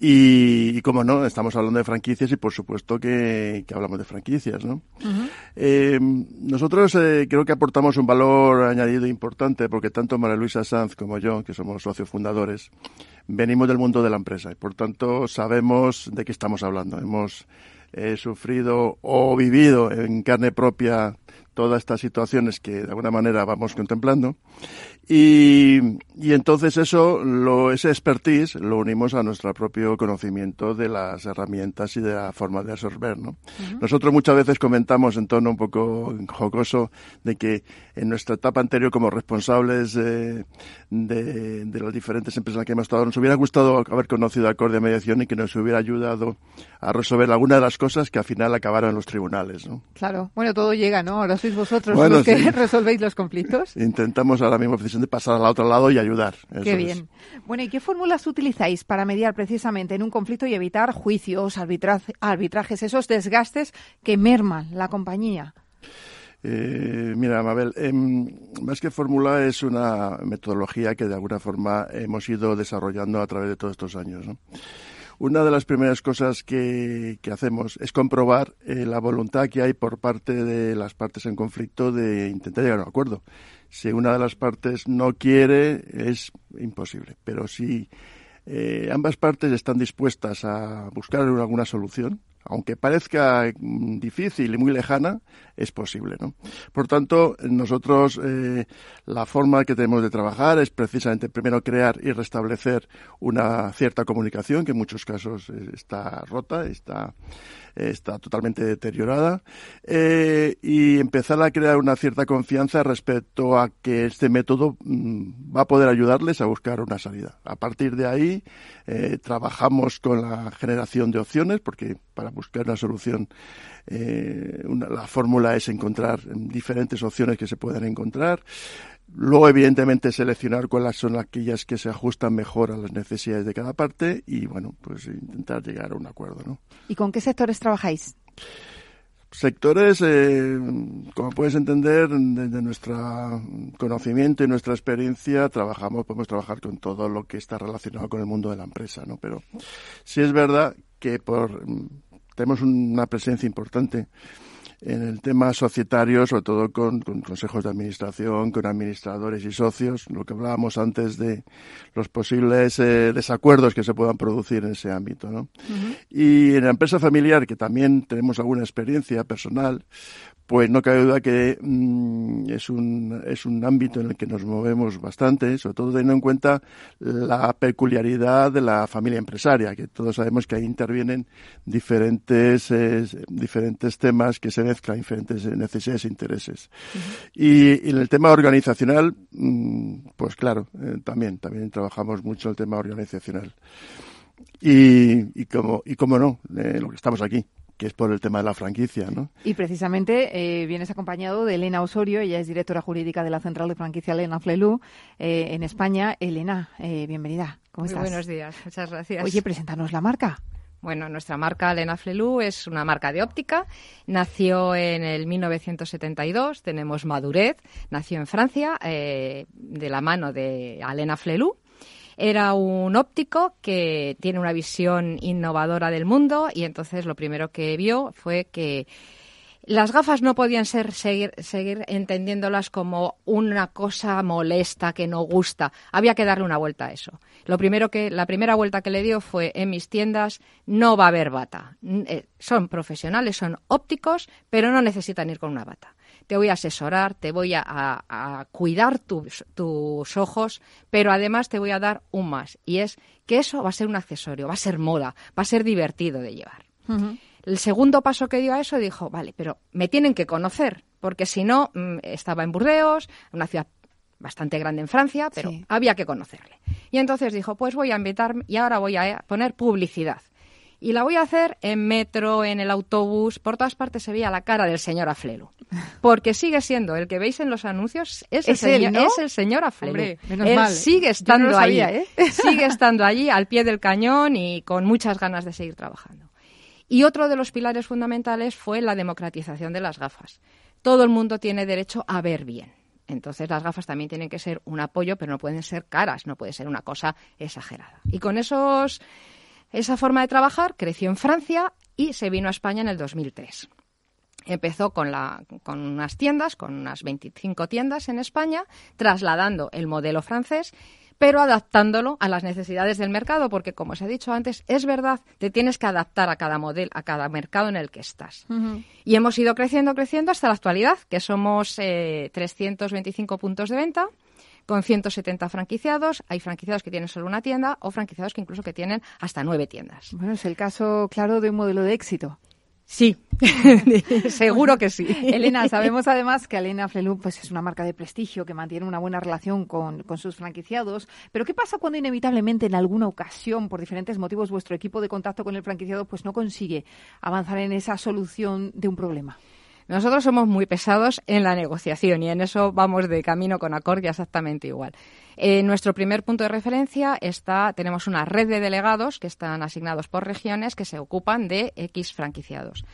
y, como no, estamos hablando de franquicias y por supuesto que, hablamos de franquicias, ¿no? Eh, nosotros eh, creo que aportamos un valor añadido importante porque tanto María Luisa Sanz como yo, que somos socios fundadores, venimos del mundo de la empresa y por tanto sabemos de qué estamos hablando. Hemos eh, sufrido o vivido en carne propia todas estas situaciones que de alguna manera vamos contemplando. Y, y entonces eso, lo, ese expertise lo unimos a nuestro propio conocimiento de las herramientas y de la forma de absorber. ¿no? Nosotros muchas veces comentamos en tono un poco jocoso de que en nuestra etapa anterior como responsables de, de, de las diferentes empresas en las que hemos estado, nos hubiera gustado haber conocido Acorde de Mediación y que nos hubiera ayudado a resolver alguna de las cosas que al final acabaron en los tribunales. ¿no? Claro, bueno, todo llega, ¿no? Ahora sois vosotros Bueno, los que sí. resolvéis los conflictos. Intentamos ahora mismo decisión de pasar al otro lado y ayudar. Qué es. bien. Bueno, ¿y qué fórmulas utilizáis para mediar precisamente en un conflicto y evitar juicios, arbitraje- arbitrajes, esos desgastes que merman la compañía? Eh, mira, Mabel, em, más que fórmula es una metodología que de alguna forma hemos ido desarrollando a través de todos estos años. ¿no? Una de las primeras cosas que, que hacemos es comprobar eh, la voluntad que hay por parte de las partes en conflicto de intentar llegar a un acuerdo. Si una de las partes no quiere, es imposible. Pero si eh, ambas partes están dispuestas a buscar alguna solución, aunque parezca mm, difícil y muy lejana, es posible. ¿no? Por tanto, nosotros eh, la forma que tenemos de trabajar es precisamente primero crear y restablecer una cierta comunicación que en muchos casos eh, está rota, está, está totalmente deteriorada, eh, y empezar a crear una cierta confianza respecto a que este método mm, va a poder ayudarles a buscar una salida. A partir de ahí, trabajamos con la generación de opciones, porque para buscar una solución, eh, una- la fórmula es encontrar diferentes opciones que se pueden encontrar. Luego, evidentemente, seleccionar cuáles son aquellas que se ajustan mejor a las necesidades de cada parte y, bueno, pues intentar llegar a un acuerdo, ¿no? ¿Y con qué sectores trabajáis? Sectores, eh, como puedes entender, desde nuestro conocimiento y nuestra experiencia, trabajamos, podemos trabajar con todo lo que está relacionado con el mundo de la empresa, ¿no? Pero sí es verdad que por, tenemos una presencia importante en el tema societario, sobre todo con, con consejos de administración, con administradores y socios, lo que hablábamos antes de los posibles eh, desacuerdos que se puedan producir en ese ámbito, ¿no? Y en la empresa familiar, que también tenemos alguna experiencia personal, pues no cabe duda que mm, es, un, es un ámbito en el que nos movemos bastante, sobre todo teniendo en cuenta la peculiaridad de la familia empresaria, que todos sabemos que ahí intervienen diferentes, eh, diferentes temas que se mezclan, diferentes necesidades e intereses. y, y en el tema organizacional, mm, pues claro, eh, también, también trabajamos mucho el tema organizacional. Y, y como, y como no, eh, lo que estamos aquí, que es por el tema de la franquicia, ¿no? Y precisamente eh, vienes acompañado de Elena Osorio, ella es directora jurídica de la Central de Franquicia Elena Flelu eh, en España. Elena, eh, bienvenida. ¿Cómo Muy estás? buenos días, muchas gracias. Oye, preséntanos la marca. Bueno, nuestra marca Lena Flelu es una marca de óptica. Nació en el 1972, tenemos madurez. Nació en Francia eh, de la mano de Alena Flelu. Era un óptico que tiene una visión innovadora del mundo y entonces lo primero que vio fue que las gafas no podían ser seguir, entendiéndolas como una cosa molesta que no gusta. Había que darle una vuelta a eso. Lo primero que, la primera vuelta que le dio fue en mis tiendas no va a haber bata. Eh, son profesionales, son ópticos, pero no necesitan ir con una bata. Te voy a asesorar, te voy a, a- a cuidar tus, tus ojos, pero además te voy a dar un más. Y es que eso va a ser un accesorio, va a ser moda, va a ser divertido de llevar. El segundo paso que dio a eso dijo, vale, pero me tienen que conocer, porque si no, mm, estaba en Burdeos, una ciudad bastante grande en Francia, pero Sí. había que conocerle. Y entonces dijo, pues voy a invitar y ahora voy a poner publicidad. Y la voy a hacer en metro, en el autobús, por todas partes se veía la cara del señor Aflelu. Porque sigue siendo, el que veis en los anuncios, es, el, Es él, señor, ¿no? es el señor Aflelu. Hombre, menos él mal. sigue Yo no estando sabía, allí. ¿eh? Sigue estando allí al pie del cañón y con muchas ganas de seguir trabajando. Y otro de los pilares fundamentales fue la democratización de las gafas. Todo el mundo tiene derecho a ver bien. Entonces las gafas también tienen que ser un apoyo, pero no pueden ser caras, no puede ser una cosa exagerada. Y con esos, esa forma de trabajar creció en Francia y se vino a España en el 2003. Empezó con, la, con unas tiendas, con unas 25 tiendas en España, trasladando el modelo francés pero adaptándolo a las necesidades del mercado, porque como os he dicho antes, es verdad, te tienes que adaptar a cada modelo, a cada mercado en el que estás. Y hemos ido creciendo, creciendo hasta la actualidad, que somos 325 eh, puntos de venta con 170 franquiciados. Hay franquiciados que tienen solo una tienda o franquiciados que incluso que tienen hasta nueve tiendas. Bueno, es el caso claro de un modelo de éxito. Sí, seguro que sí. Elena, sabemos además que Elena Flelu pues, es una marca de prestigio que mantiene una buena relación con, con, sus franquiciados. Pero ¿qué pasa cuando inevitablemente en alguna ocasión, por diferentes motivos, vuestro equipo de contacto con el franquiciado pues, no consigue avanzar en esa solución de un problema? Nosotros somos muy pesados en la negociación y en eso vamos de camino con Acordia exactamente igual. En nuestro primer punto de referencia está, tenemos una red de delegados que están asignados por regiones que se ocupan de X franquiciados.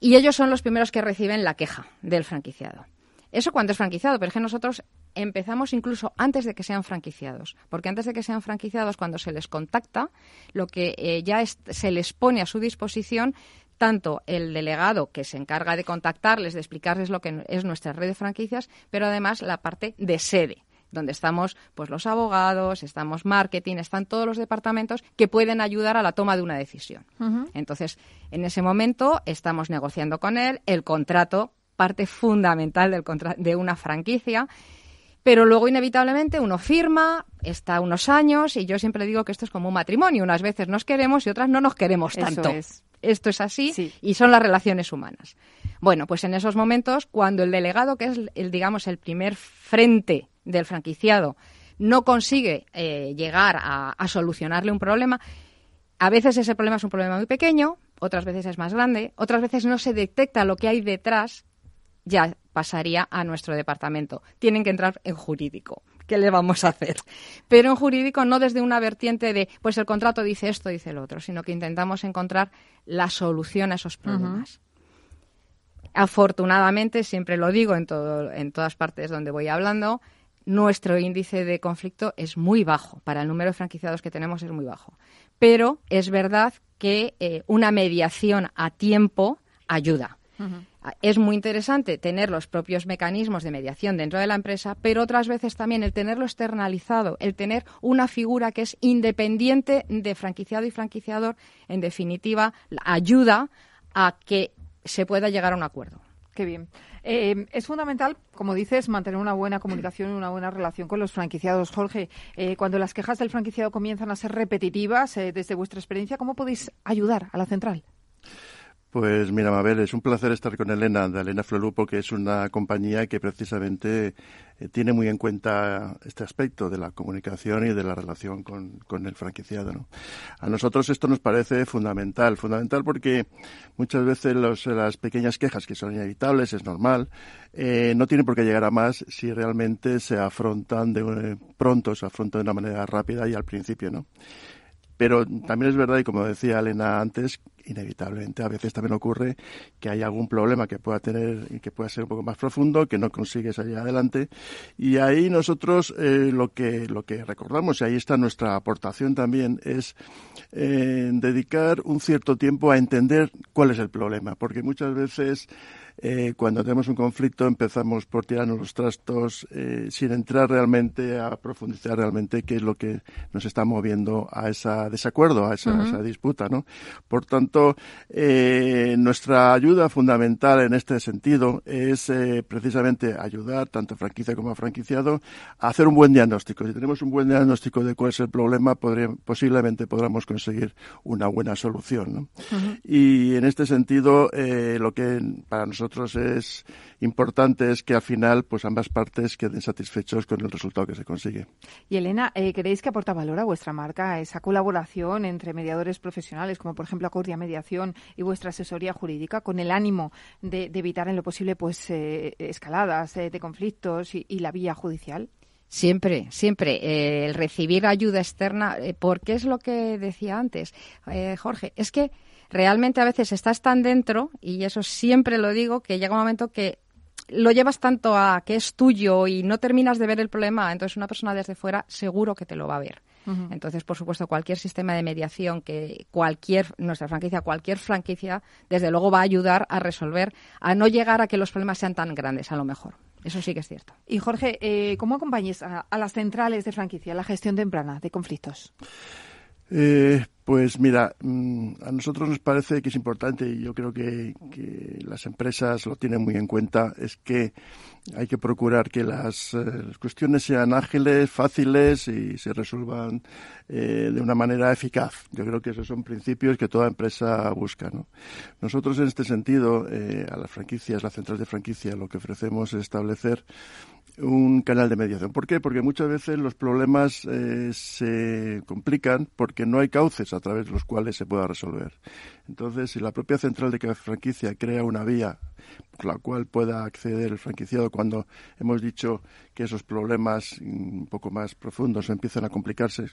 Y ellos son los primeros que reciben la queja del franquiciado. Eso cuando es franquiciado, pero es que nosotros empezamos incluso antes de que sean franquiciados, porque antes de que sean franquiciados, cuando se les contacta, lo que eh, ya se les pone a su disposición tanto el delegado que se encarga de contactarles, de explicarles lo que es nuestra red de franquicias, pero además la parte de sede donde estamos pues los abogados, estamos marketing, están todos los departamentos que pueden ayudar a la toma de una decisión. Entonces, en ese momento estamos negociando con él el contrato, parte fundamental del de una franquicia, pero luego inevitablemente uno firma, está unos años y yo siempre digo que esto es como un matrimonio, unas veces nos queremos y otras no nos queremos tanto. es esto es así y son las relaciones humanas. Bueno, pues en esos momentos, cuando el delegado, que es el, digamos, el primer frente del franquiciado, no consigue eh, llegar a, a solucionarle un problema, a veces ese problema es un problema muy pequeño, otras veces es más grande, otras veces no se detecta lo que hay detrás, ya pasaría a nuestro departamento. Tienen que entrar en jurídico. ¿Qué le vamos a hacer? Pero en jurídico no desde una vertiente de, pues el contrato dice esto, dice el otro, sino que intentamos encontrar la solución a esos problemas. Afortunadamente, siempre lo digo en, todo, en todas partes donde voy hablando, nuestro índice de conflicto es muy bajo. Para el número de franquiciados que tenemos es muy bajo. Pero es verdad que eh, una mediación a tiempo ayuda. Es muy interesante tener los propios mecanismos de mediación dentro de la empresa, pero otras veces también el tenerlo externalizado, el tener una figura que es independiente de franquiciado y franquiciador, en definitiva, ayuda a que se pueda llegar a un acuerdo. Qué bien. Eh, es fundamental, como dices, mantener una buena comunicación y una buena relación con los franquiciados. Jorge, eh, cuando las quejas del franquiciado comienzan a ser repetitivas, eh, desde vuestra experiencia, ¿cómo podéis ayudar a la central? Pues mira, Mabel, es un placer estar con Elena, de Elena Flolupo, que es una compañía que precisamente eh, tiene muy en cuenta este aspecto de la comunicación y de la relación con, con el franquiciado. ¿no? A nosotros esto nos parece fundamental, fundamental porque muchas veces los, las pequeñas quejas que son inevitables, es normal, eh, no tienen por qué llegar a más si realmente se afrontan de eh, pronto, se afrontan de una manera rápida y al principio, ¿no? Pero también es verdad, y como decía Elena antes, inevitablemente a veces también ocurre que hay algún problema que pueda tener y que pueda ser un poco más profundo, que no consigues salir adelante. Y ahí nosotros eh, lo, que, lo que recordamos, y ahí está nuestra aportación también, es eh, dedicar un cierto tiempo a entender cuál es el problema, porque muchas veces eh, cuando tenemos un conflicto empezamos por tirarnos los trastos eh, sin entrar realmente a profundizar realmente qué es lo que nos está moviendo a ese desacuerdo, a esa, disputa, ¿no? Por tanto, eh, nuestra ayuda fundamental en este sentido es precisamente ayudar tanto a franquicia como a franquiciado a hacer un buen diagnóstico. Si tenemos un buen diagnóstico de cuál es el problema, posiblemente podamos conseguir una buena solución, ¿no? Y en este sentido, lo que para nosotros nosotros es importante es que al final pues ambas partes queden satisfechos con el resultado que se consigue. Y Elena, eh, ¿creéis que aporta valor a vuestra marca esa colaboración entre mediadores profesionales, como por ejemplo Acordia Mediación y vuestra asesoría jurídica, con el ánimo de, evitar en lo posible pues eh, escaladas eh, de conflictos y, la vía judicial? Siempre, siempre. el recibir ayuda externa, porque es lo que decía antes, Jorge, es que realmente a veces estás tan dentro, y eso siempre lo digo, que llega un momento que lo llevas tanto a que es tuyo y no terminas de ver el problema, entonces una persona desde fuera seguro que te lo va a ver. Entonces, por supuesto, cualquier sistema de mediación que cualquier, nuestra franquicia, cualquier franquicia, desde luego va a ayudar a resolver, a no llegar a que los problemas sean tan grandes, a lo mejor. Eso sí que es cierto. Y Jorge, eh, ¿cómo acompañes a, a, las centrales de franquicia, la gestión temprana de conflictos? Eh, pues mira, mm, a nosotros nos parece que es importante y yo creo que, las empresas lo tienen muy en cuenta, es que hay que procurar que las, eh, las cuestiones sean ágiles, fáciles y se resuelvan eh, de una manera eficaz. Yo creo que esos son principios que toda empresa busca. ¿no? Nosotros en este sentido, eh, a las franquicias, las centrales de franquicia, lo que ofrecemos es establecer un canal de mediación. ¿Por qué? Porque muchas veces los problemas eh, se complican porque no hay cauces a través de los cuales se pueda resolver. Entonces, si la propia central de franquicia crea una vía por la cual pueda acceder el franquiciado cuando hemos dicho que esos problemas un poco más profundos empiezan a complicarse,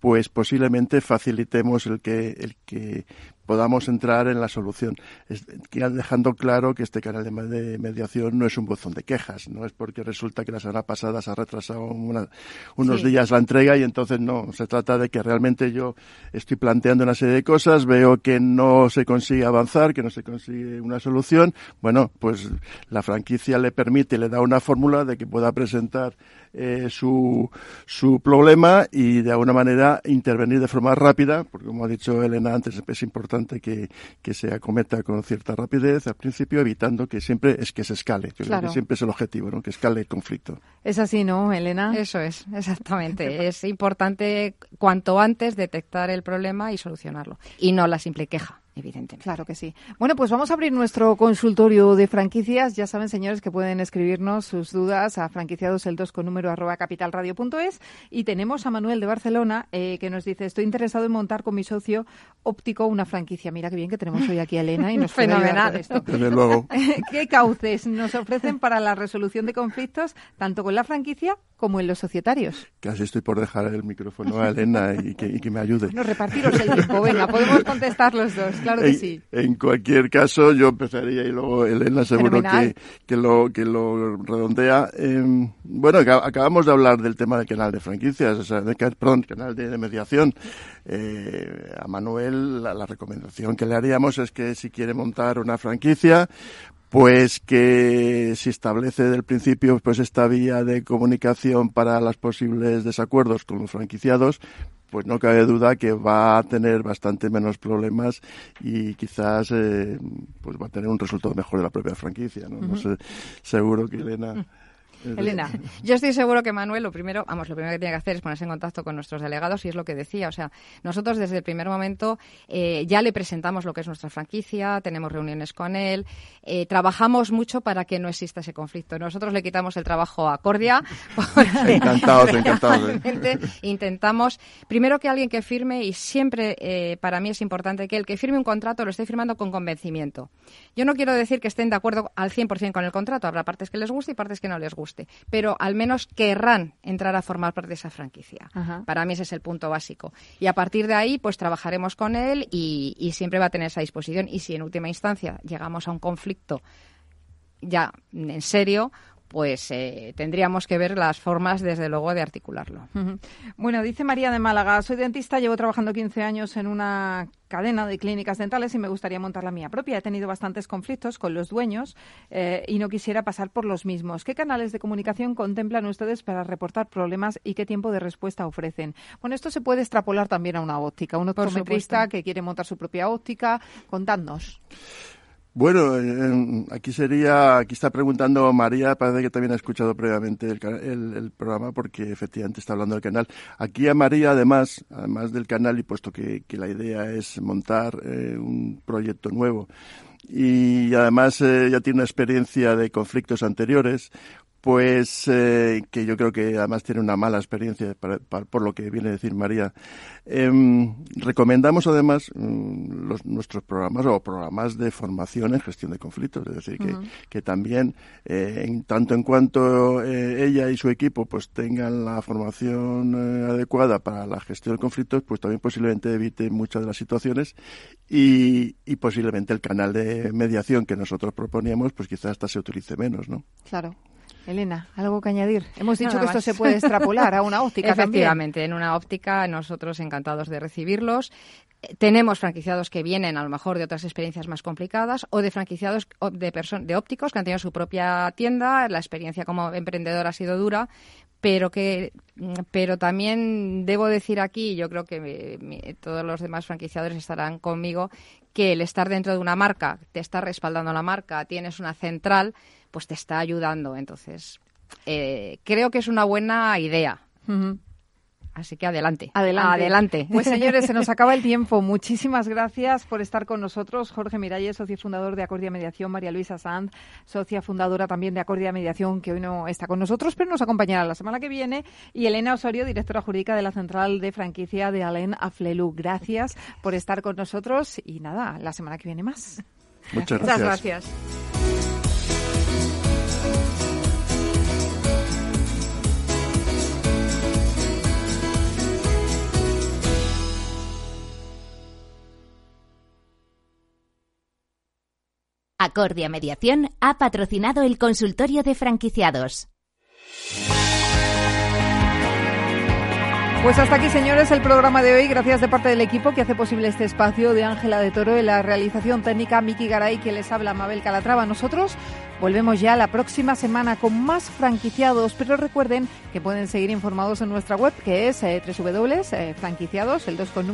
pues posiblemente facilitemos el que, el que podamos entrar en la solución, dejando claro que este canal de mediación no es un buzón de quejas, no es porque resulta que la semana pasada se ha retrasado unos sí. días la entrega y entonces no, se trata de que realmente yo estoy planteando una serie de cosas, veo que no se consigue avanzar, que no se consigue una solución, bueno, pues la franquicia le permite, le da una fórmula de que pueda presentar eh, su, su problema y de alguna manera intervenir de forma rápida, porque como ha dicho Elena antes, es importante que, que se acometa con cierta rapidez al principio, evitando que siempre es que se escale. Yo claro. creo que siempre es el objetivo, ¿no? que escale el conflicto. Es así, ¿no, Elena? Eso es, exactamente. es importante cuanto antes detectar el problema y solucionarlo, y no la simple queja evidentemente. Claro que sí. Bueno, pues vamos a abrir nuestro consultorio de franquicias. Ya saben, señores, que pueden escribirnos sus dudas a franquiciados el 2 con número arroba capitalradio.es. Y tenemos a Manuel de Barcelona eh, que nos dice, estoy interesado en montar con mi socio óptico una franquicia. Mira qué bien que tenemos hoy aquí a Elena y nos Fenomenal. esto. Desde luego. ¿Qué cauces nos ofrecen para la resolución de conflictos tanto con la franquicia como en los societarios? Casi estoy por dejar el micrófono a Elena y que, y que me ayude. No, repartiros el tiempo. Venga, podemos contestar los dos. Claro que en, sí. En cualquier caso, yo empezaría y luego Elena seguro que, que, lo, que lo redondea. Eh, bueno, acabamos de hablar del tema del canal de franquicias, o sea, de, perdón, canal de, de mediación. Eh, a Manuel la, la recomendación que le haríamos es que si quiere montar una franquicia, pues que si establece desde el principio pues esta vía de comunicación para los posibles desacuerdos con los franquiciados, pues no cabe duda que va a tener bastante menos problemas y quizás eh, pues va a tener un resultado mejor de la propia franquicia. No, uh -huh. no sé, seguro que Elena. Elena, yo estoy seguro que Manuel, lo primero, vamos, lo primero que tiene que hacer es ponerse en contacto con nuestros delegados y es lo que decía. O sea, nosotros desde el primer momento eh, ya le presentamos lo que es nuestra franquicia, tenemos reuniones con él, eh, trabajamos mucho para que no exista ese conflicto. Nosotros le quitamos el trabajo a Cordia. encantados, encantados. ¿eh? Intentamos, primero que alguien que firme, y siempre para mí es importante que el que firme un contrato lo esté firmando con convencimiento. Yo no quiero decir que estén de acuerdo al 100% con el contrato, habrá partes que les guste y partes que no les guste pero al menos querrán entrar a formar parte de esa franquicia. Ajá. Para mí ese es el punto básico. Y a partir de ahí, pues trabajaremos con él y, y siempre va a tener esa disposición. Y si en última instancia llegamos a un conflicto ya en serio, pues eh, tendríamos que ver las formas, desde luego, de articularlo. Bueno, dice María de Málaga, soy dentista, llevo trabajando 15 años en una cadena de clínicas dentales y me gustaría montar la mía propia. He tenido bastantes conflictos con los dueños eh, y no quisiera pasar por los mismos. ¿Qué canales de comunicación contemplan ustedes para reportar problemas y qué tiempo de respuesta ofrecen? Bueno, esto se puede extrapolar también a una óptica. Un optometrista que quiere montar su propia óptica. Contadnos. Bueno, eh, aquí sería, aquí está preguntando María, parece que también ha escuchado previamente el, el, el, programa porque efectivamente está hablando del canal. Aquí a María, además, además del canal y puesto que, que la idea es montar eh, un proyecto nuevo y además eh, ya tiene una experiencia de conflictos anteriores, pues eh, que yo creo que además tiene una mala experiencia para, para, por lo que viene a decir María. Eh, recomendamos además mm, los, nuestros programas o programas de formación en gestión de conflictos, es decir, que, uh -huh. que también, eh, en tanto en cuanto eh, ella y su equipo pues tengan la formación eh, adecuada para la gestión de conflictos, pues también posiblemente evite muchas de las situaciones y, y posiblemente el canal de mediación que nosotros proponíamos, pues quizás hasta se utilice menos, ¿no? Claro. Elena, ¿algo que añadir? Hemos dicho Nada que esto se puede extrapolar a una óptica también. Efectivamente, en una óptica nosotros encantados de recibirlos. Eh, Tenemos franquiciados que vienen a lo mejor de otras experiencias más complicadas o de franquiciados de, de ópticos que han tenido su propia tienda. La experiencia como emprendedor ha sido dura, pero que pero también debo decir aquí, yo creo que mi- mi- todos los demás franquiciadores estarán conmigo, que el estar dentro de una marca, te está respaldando la marca, tienes una central, pues te está ayudando. Entonces, eh, creo que es una buena idea. Ujú. Así que adelante. Adelante. Adelante. Pues señores, se nos acaba el tiempo. Muchísimas gracias por estar con nosotros. Jorge Miralles, socio fundador de Acordia Mediación, María Luisa Sanz, socia fundadora también de Acordia Mediación, que hoy no está con nosotros, pero nos acompañará la semana que viene, y Elena Osorio, directora jurídica de la Central de Franquicia de Alain Aflelu. Gracias por estar con nosotros y nada, la semana que viene más. Muchas Muchas gracias. Acordia Mediación ha patrocinado el consultorio de franquiciados. Pues hasta aquí, señores, el programa de hoy. Gracias de parte del equipo que hace posible este espacio de Ángela de Toro en la realización técnica, Miki Garay, que les habla Mabel Calatrava. Nosotros volvemos ya la próxima semana con más franquiciados, pero recuerden que pueden seguir informados en nuestra web, que es eh, www.franquiciados, el 2 con.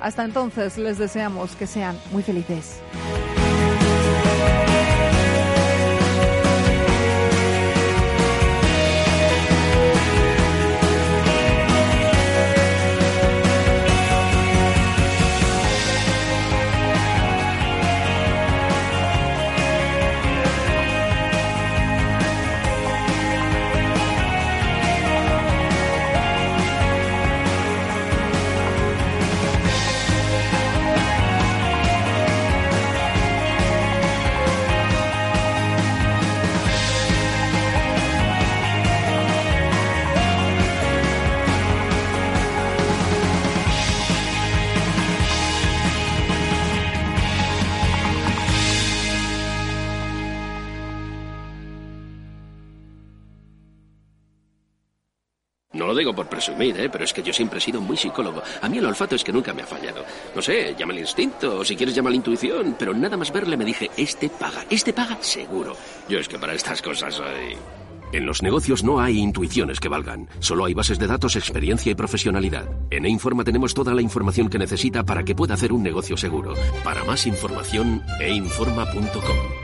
Hasta entonces, les deseamos que sean muy felices. Digo por presumir, ¿eh? pero es que yo siempre he sido muy psicólogo. A mí el olfato es que nunca me ha fallado. No sé, llama el instinto, o si quieres llama la intuición, pero nada más verle me dije, este paga, este paga seguro. Yo es que para estas cosas soy... En los negocios no hay intuiciones que valgan, solo hay bases de datos, experiencia y profesionalidad. En E-Informa tenemos toda la información que necesita para que pueda hacer un negocio seguro. Para más información, einforma.com.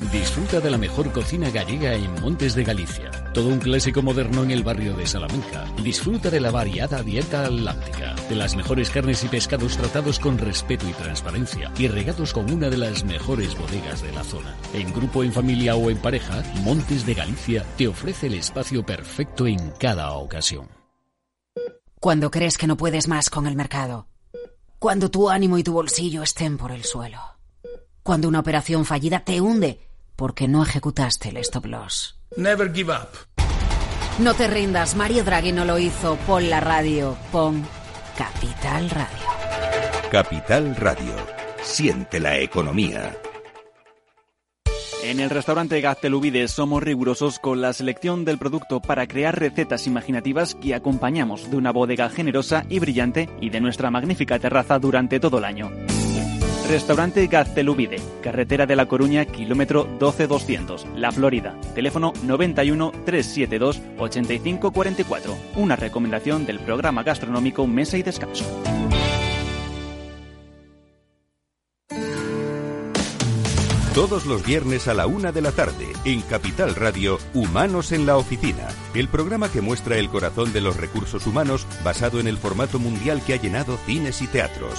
Disfruta de la mejor cocina gallega en Montes de Galicia. Todo un clásico moderno en el barrio de Salamanca. Disfruta de la variada dieta atlántica, de las mejores carnes y pescados tratados con respeto y transparencia y regados con una de las mejores bodegas de la zona. En grupo, en familia o en pareja, Montes de Galicia te ofrece el espacio perfecto en cada ocasión. Cuando crees que no puedes más con el mercado. Cuando tu ánimo y tu bolsillo estén por el suelo. Cuando una operación fallida te hunde porque no ejecutaste el stop loss. Never give up. No te rindas, Mario Draghi no lo hizo. Pon la radio, pon Capital Radio. Capital Radio. Siente la economía. En el restaurante Gaztelubides somos rigurosos con la selección del producto para crear recetas imaginativas que acompañamos de una bodega generosa y brillante y de nuestra magnífica terraza durante todo el año. Restaurante Gaztelubide, carretera de La Coruña, kilómetro 12200, La Florida. Teléfono 91 372 8544. Una recomendación del programa gastronómico Mesa y Descanso. Todos los viernes a la una de la tarde, en Capital Radio, Humanos en la Oficina, el programa que muestra el corazón de los recursos humanos basado en el formato mundial que ha llenado cines y teatros.